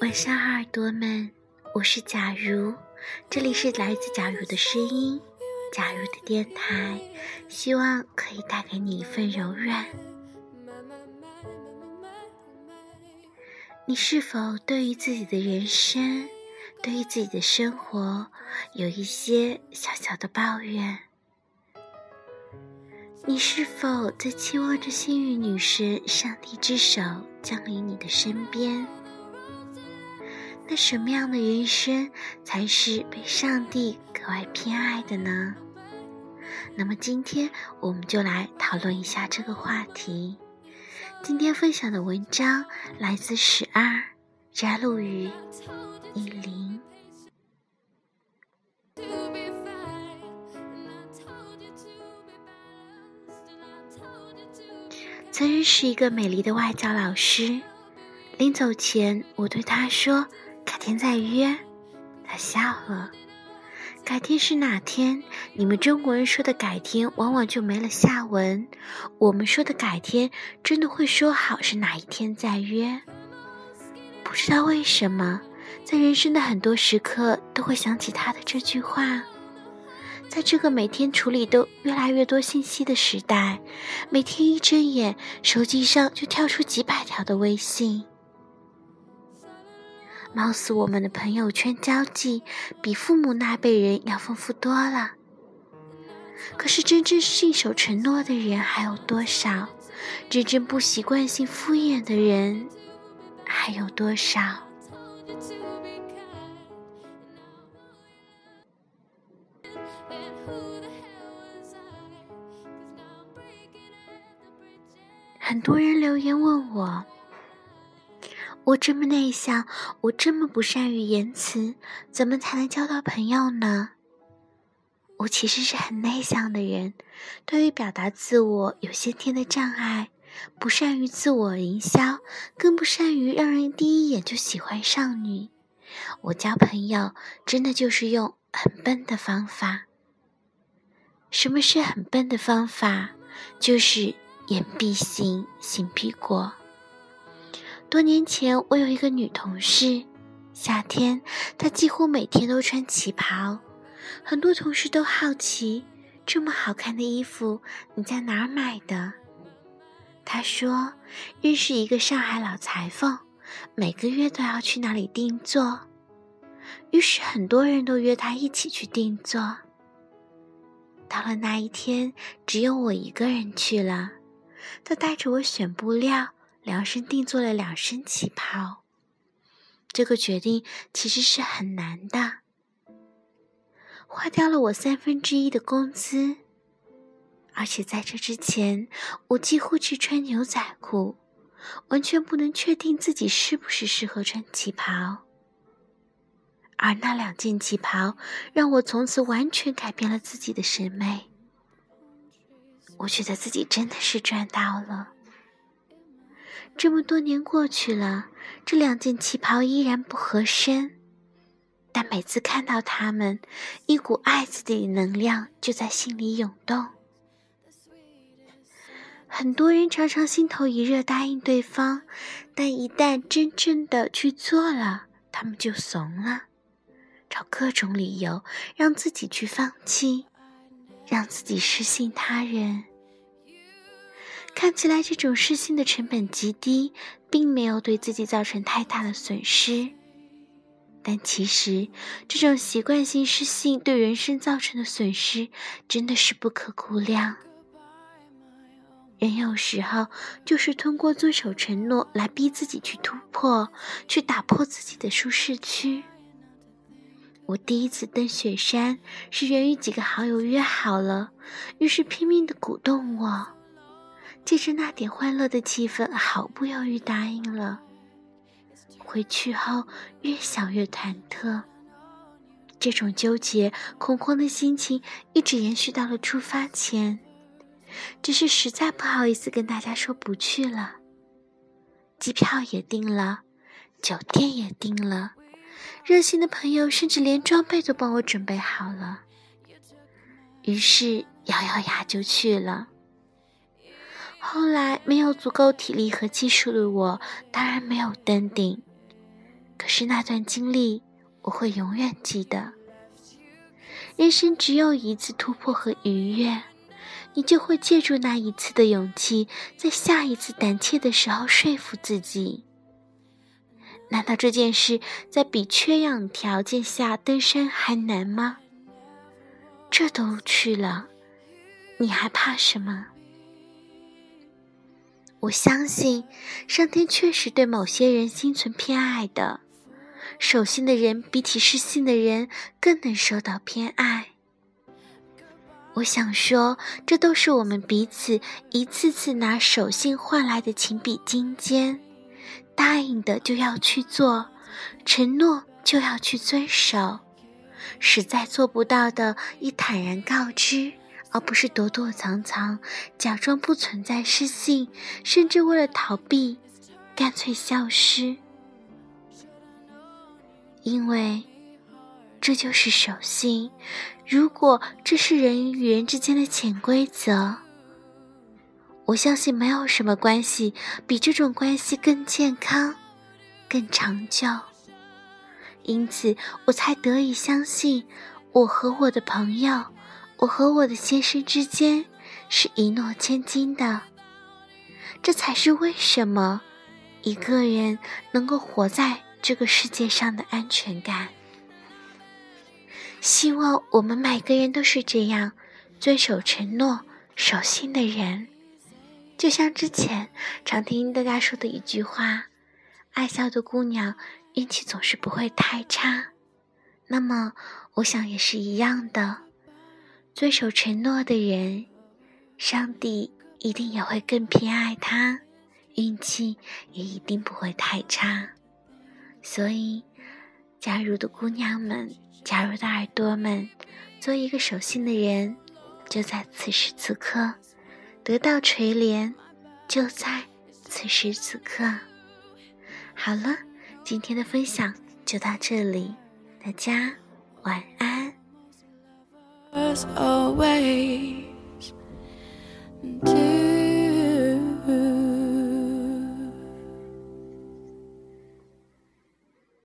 晚上好，耳朵们，我是假如，这里是来自假如的声音，假如的电台，希望可以带给你一份柔软。你是否对于自己的人生，对于自己的生活，有一些小小的抱怨？你是否在期望着幸运女神上帝之手降临你的身边？那什么样的人生才是被上帝格外偏爱的呢？那么今天我们就来讨论一下这个话题。今天分享的文章来自十二，摘录于一曾认识一个美丽的外教老师，临走前，我对他说。改天再约，他笑了。改天是哪天？你们中国人说的改天，往往就没了下文。我们说的改天，真的会说好是哪一天再约？不知道为什么，在人生的很多时刻，都会想起他的这句话。在这个每天处理都越来越多信息的时代，每天一睁眼，手机上就跳出几百条的微信。貌似我们的朋友圈交际比父母那辈人要丰富多了，可是真正信守承诺的人还有多少？真正不习惯性敷衍的人还有多少？很多人留言问我。我这么内向，我这么不善于言辞，怎么才能交到朋友呢？我其实是很内向的人，对于表达自我有先天的障碍，不善于自我营销，更不善于让人第一眼就喜欢上你。我交朋友真的就是用很笨的方法。什么是很笨的方法？就是言必信，行必果。多年前，我有一个女同事，夏天她几乎每天都穿旗袍，很多同事都好奇，这么好看的衣服你在哪儿买的？她说认识一个上海老裁缝，每个月都要去那里定做，于是很多人都约她一起去定做。到了那一天，只有我一个人去了，他带着我选布料。量身定做了两身旗袍，这个决定其实是很难的，花掉了我三分之一的工资，而且在这之前，我几乎只穿牛仔裤，完全不能确定自己是不是适合穿旗袍。而那两件旗袍让我从此完全改变了自己的审美，我觉得自己真的是赚到了。这么多年过去了，这两件旗袍依然不合身，但每次看到它们，一股爱自己的能量就在心里涌动。很多人常常心头一热答应对方，但一旦真正的去做了，他们就怂了，找各种理由让自己去放弃，让自己失信他人。看起来这种失信的成本极低，并没有对自己造成太大的损失，但其实这种习惯性失信对人生造成的损失真的是不可估量。人有时候就是通过遵守承诺来逼自己去突破，去打破自己的舒适区。我第一次登雪山是源于几个好友约好了，于是拼命的鼓动我。借着那点欢乐的气氛，毫不犹豫答应了。回去后越想越忐忑，这种纠结、恐慌的心情一直延续到了出发前。只是实在不好意思跟大家说不去了。机票也订了，酒店也订了，热心的朋友甚至连装备都帮我准备好了。于是咬咬牙就去了。后来没有足够体力和技术的我，当然没有登顶。可是那段经历，我会永远记得。人生只有一次突破和愉悦，你就会借助那一次的勇气，在下一次胆怯的时候说服自己。难道这件事在比缺氧条件下登山还难吗？这都去了，你还怕什么？我相信，上天确实对某些人心存偏爱的。守信的人比起失信的人更能受到偏爱。我想说，这都是我们彼此一次次拿守信换来的情比金坚。答应的就要去做，承诺就要去遵守，实在做不到的，亦坦然告知，而不是躲躲藏藏，假装不存在失信，甚至为了逃避，干脆消失。因为这就是守信。如果这是人与人之间的潜规则，我相信没有什么关系比这种关系更健康、更长久。因此，我才得以相信，我和我的朋友，我和我的先生之间是一诺千金的。这才是为什么一个人能够活在。这个世界上的安全感。希望我们每个人都是这样遵守承诺、守信的人。就像之前常听大家说的一句话：“爱笑的姑娘运气总是不会太差。”那么，我想也是一样的。遵守承诺的人，上帝一定也会更偏爱他，运气也一定不会太差。所以，加入的姑娘们，加入的耳朵们，做一个守信的人，就在此时此刻得到垂怜，就在此时此刻。好了，今天的分享就到这里，大家晚安。